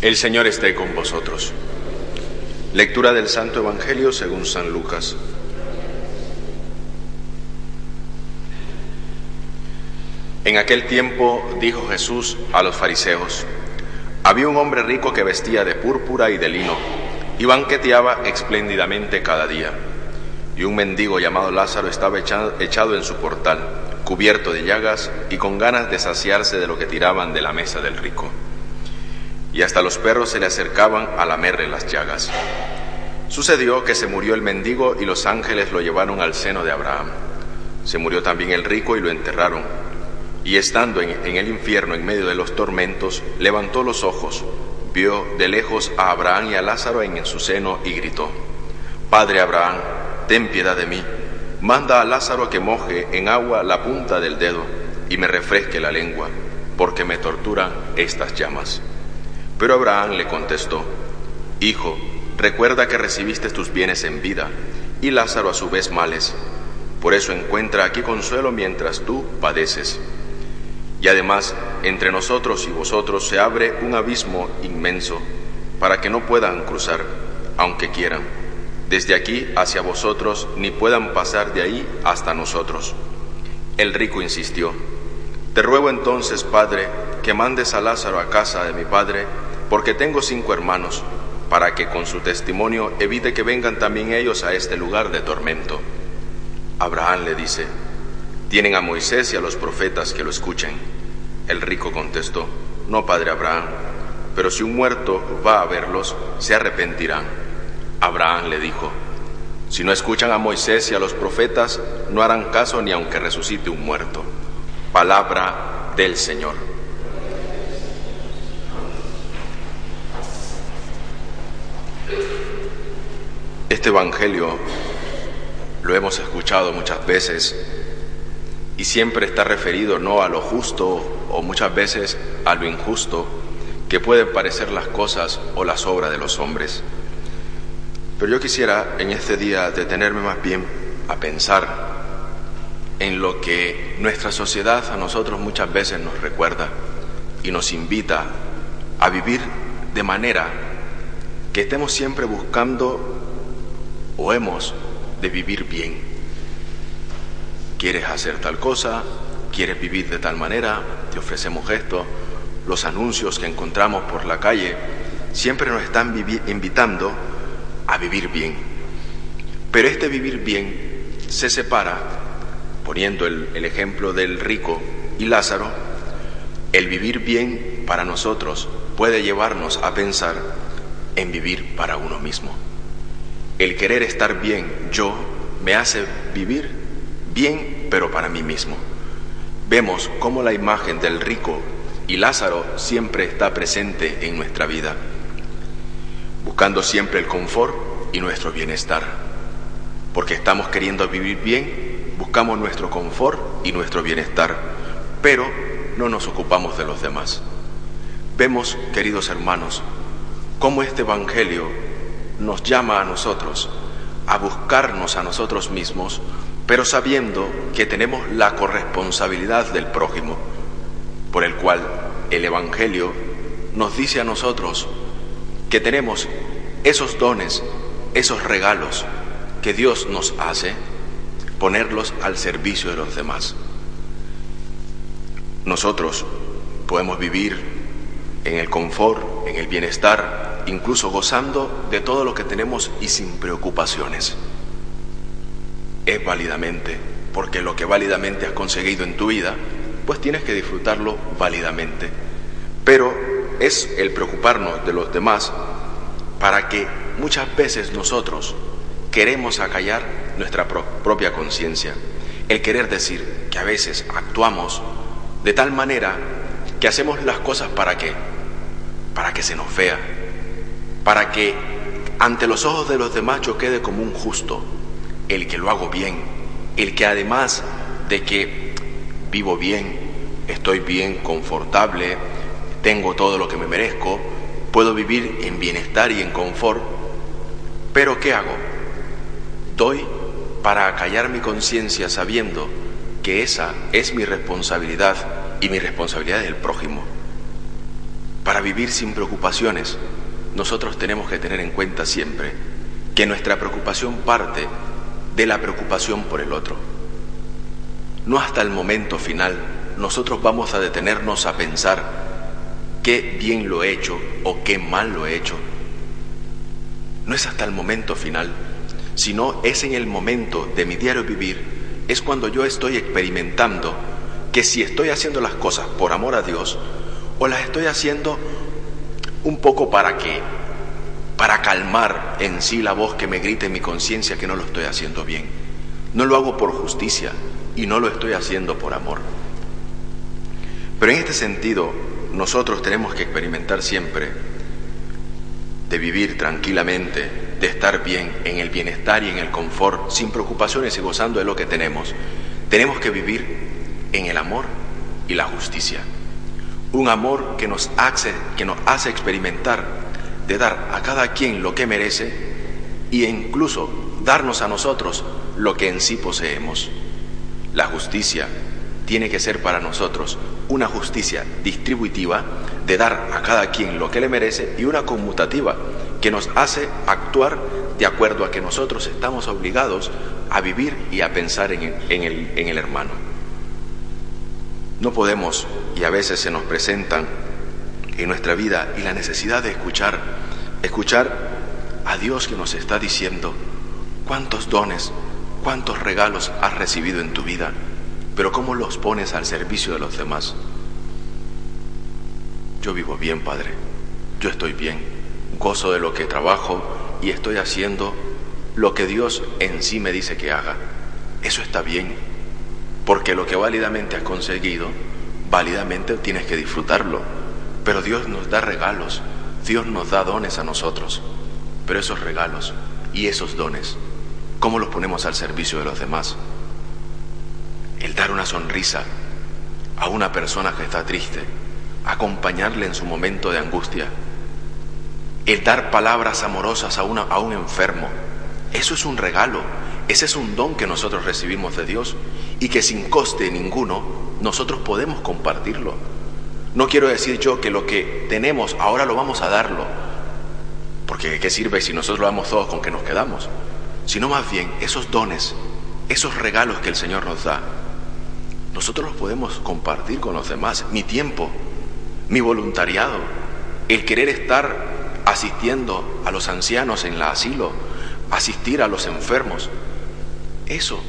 El Señor esté con vosotros. Lectura del Santo Evangelio según San Lucas. En aquel tiempo dijo Jesús a los fariseos, había un hombre rico que vestía de púrpura y de lino y banqueteaba espléndidamente cada día. Y un mendigo llamado Lázaro estaba echado en su portal, cubierto de llagas y con ganas de saciarse de lo que tiraban de la mesa del rico. Y hasta los perros se le acercaban a lamerle las llagas. Sucedió que se murió el mendigo y los ángeles lo llevaron al seno de Abraham. Se murió también el rico y lo enterraron. Y estando en, el infierno en medio de los tormentos, levantó los ojos, vio de lejos a Abraham y a Lázaro en su seno y gritó, Padre Abraham, ten piedad de mí, manda a Lázaro que moje en agua la punta del dedo y me refresque la lengua, porque me torturan estas llamas. Pero Abraham le contestó, Hijo, recuerda que recibiste tus bienes en vida, y Lázaro a su vez males. Por eso encuentra aquí consuelo mientras tú padeces. Y además, entre nosotros y vosotros se abre un abismo inmenso para que no puedan cruzar, aunque quieran, desde aquí hacia vosotros, ni puedan pasar de ahí hasta nosotros. El rico insistió, Te ruego entonces, Padre, que mandes a Lázaro a casa de mi Padre, porque tengo cinco hermanos, para que con su testimonio evite que vengan también ellos a este lugar de tormento. Abraham le dice, tienen a Moisés y a los profetas que lo escuchen. El rico contestó, no, padre Abraham, pero si un muerto va a verlos, se arrepentirán. Abraham le dijo, si no escuchan a Moisés y a los profetas, no harán caso ni aunque resucite un muerto. Palabra del Señor. Este Evangelio lo hemos escuchado muchas veces y siempre está referido no a lo justo o muchas veces a lo injusto que pueden parecer las cosas o las obras de los hombres. Pero yo quisiera en este día detenerme más bien a pensar en lo que nuestra sociedad a nosotros muchas veces nos recuerda y nos invita a vivir de manera que estemos siempre buscando o hemos de vivir bien quieres hacer tal cosa, quieres vivir de tal manera, te ofrecemos esto. Los anuncios que encontramos por la calle siempre nos están invitando a vivir bien. Pero este vivir bien se separa, poniendo el, el ejemplo del rico y Lázaro, el vivir bien para nosotros puede llevarnos a pensar en vivir para uno mismo. El querer estar bien yo me hace vivir bien, pero para mí mismo. Vemos cómo la imagen del rico y Lázaro siempre está presente en nuestra vida, buscando siempre el confort y nuestro bienestar. Porque estamos queriendo vivir bien, buscamos nuestro confort y nuestro bienestar, pero no nos ocupamos de los demás. Vemos, queridos hermanos, cómo este Evangelio nos llama a nosotros a buscarnos a nosotros mismos pero sabiendo que tenemos la corresponsabilidad del prójimo, por el cual el Evangelio nos dice a nosotros que tenemos esos dones, esos regalos que Dios nos hace, ponerlos al servicio de los demás. Nosotros podemos vivir en el confort, en el bienestar, incluso gozando de todo lo que tenemos y sin preocupaciones. Es válidamente, porque lo que válidamente has conseguido en tu vida, pues tienes que disfrutarlo válidamente. Pero es el preocuparnos de los demás para que muchas veces nosotros queremos acallar nuestra propia conciencia, el querer decir que a veces actuamos de tal manera que hacemos las cosas para qué, para que se nos vea, para que ante los ojos de los demás yo quede como un justo, el que lo hago bien, el que además de que vivo bien, estoy bien, confortable, tengo todo lo que me merezco, puedo vivir en bienestar y en confort, pero ¿qué hago? Doy para acallar mi conciencia sabiendo que esa es mi responsabilidad y mi responsabilidad del prójimo. para vivir sin preocupaciones, nosotros tenemos que tener en cuenta siempre que nuestra preocupación parte de la preocupación por el otro. No hasta el momento final nosotros vamos a detenernos a pensar qué bien lo he hecho o qué mal lo he hecho. No es hasta el momento final, sino es en el momento de mi diario vivir, es cuando yo estoy experimentando que si estoy haciendo las cosas por amor a Dios o las estoy haciendo un poco para que para calmar en sí la voz que me grite en mi conciencia que no lo estoy haciendo bien. No lo hago por justicia y no lo estoy haciendo por amor. Pero en este sentido, nosotros tenemos que experimentar siempre de vivir tranquilamente, de estar bien en el bienestar y en el confort, sin preocupaciones y gozando de lo que tenemos. Tenemos que vivir en el amor y la justicia. Un amor que nos hace, que nos hace experimentar de dar a cada quien lo que merece e incluso darnos a nosotros lo que en sí poseemos. La justicia tiene que ser para nosotros una justicia distributiva de dar a cada quien lo que le merece y una conmutativa que nos hace actuar de acuerdo a que nosotros estamos obligados a vivir y a pensar en el, en el hermano. No podemos, y a veces se nos presentan en nuestra vida y la necesidad de escuchar, escuchar a Dios que nos está diciendo cuántos dones, cuántos regalos has recibido en tu vida, pero cómo los pones al servicio de los demás. Yo vivo bien, Padre, yo estoy bien, gozo de lo que trabajo y estoy haciendo lo que Dios en sí me dice que haga. Eso está bien, porque lo que válidamente has conseguido, válidamente tienes que disfrutarlo pero Dios nos da regalos, Dios nos da dones a nosotros. Pero esos regalos y esos dones, ¿cómo los ponemos al servicio de los demás? El dar una sonrisa a una persona que está triste, acompañarle en su momento de angustia, el dar palabras amorosas a, a un enfermo, eso es un regalo, ese es un don que nosotros recibimos de Dios y que sin coste ninguno nosotros podemos compartirlo. No quiero decir yo que lo que tenemos ahora lo vamos a darlo, porque ¿qué sirve si nosotros lo damos todos con que nos quedamos? Sino más bien esos dones, esos regalos que el Señor nos da, nosotros los podemos compartir con los demás. Mi tiempo, mi voluntariado, el querer estar asistiendo a los ancianos en la asilo, asistir a los enfermos, eso,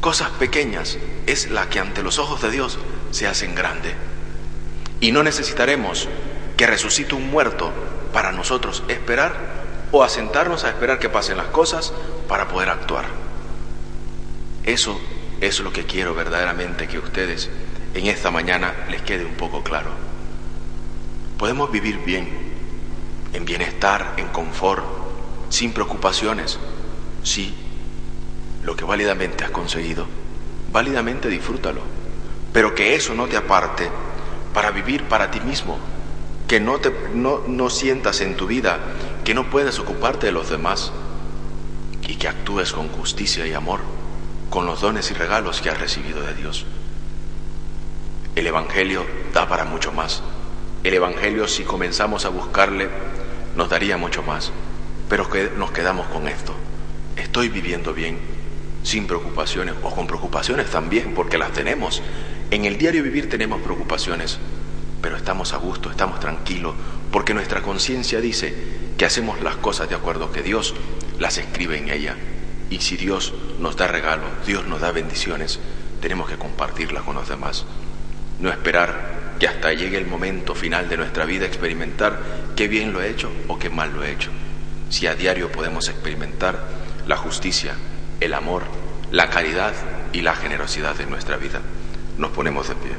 cosas pequeñas, es la que ante los ojos de Dios se hacen grandes. Y no necesitaremos que resucite un muerto para nosotros esperar o asentarnos a esperar que pasen las cosas para poder actuar. Eso es lo que quiero verdaderamente que ustedes en esta mañana les quede un poco claro. Podemos vivir bien, en bienestar, en confort, sin preocupaciones. Sí, lo que válidamente has conseguido, válidamente disfrútalo, pero que eso no te aparte para vivir para ti mismo, que no, te, no, no sientas en tu vida que no puedes ocuparte de los demás y que actúes con justicia y amor con los dones y regalos que has recibido de Dios. El Evangelio da para mucho más. El Evangelio, si comenzamos a buscarle, nos daría mucho más. Pero que nos quedamos con esto. Estoy viviendo bien, sin preocupaciones o con preocupaciones también, porque las tenemos. En el diario vivir tenemos preocupaciones, pero estamos a gusto, estamos tranquilos, porque nuestra conciencia dice que hacemos las cosas de acuerdo que Dios las escribe en ella. Y si Dios nos da regalos, Dios nos da bendiciones, tenemos que compartirlas con los demás. No esperar que hasta llegue el momento final de nuestra vida experimentar qué bien lo he hecho o qué mal lo he hecho. Si a diario podemos experimentar la justicia, el amor, la caridad y la generosidad de nuestra vida nos ponemos de pie.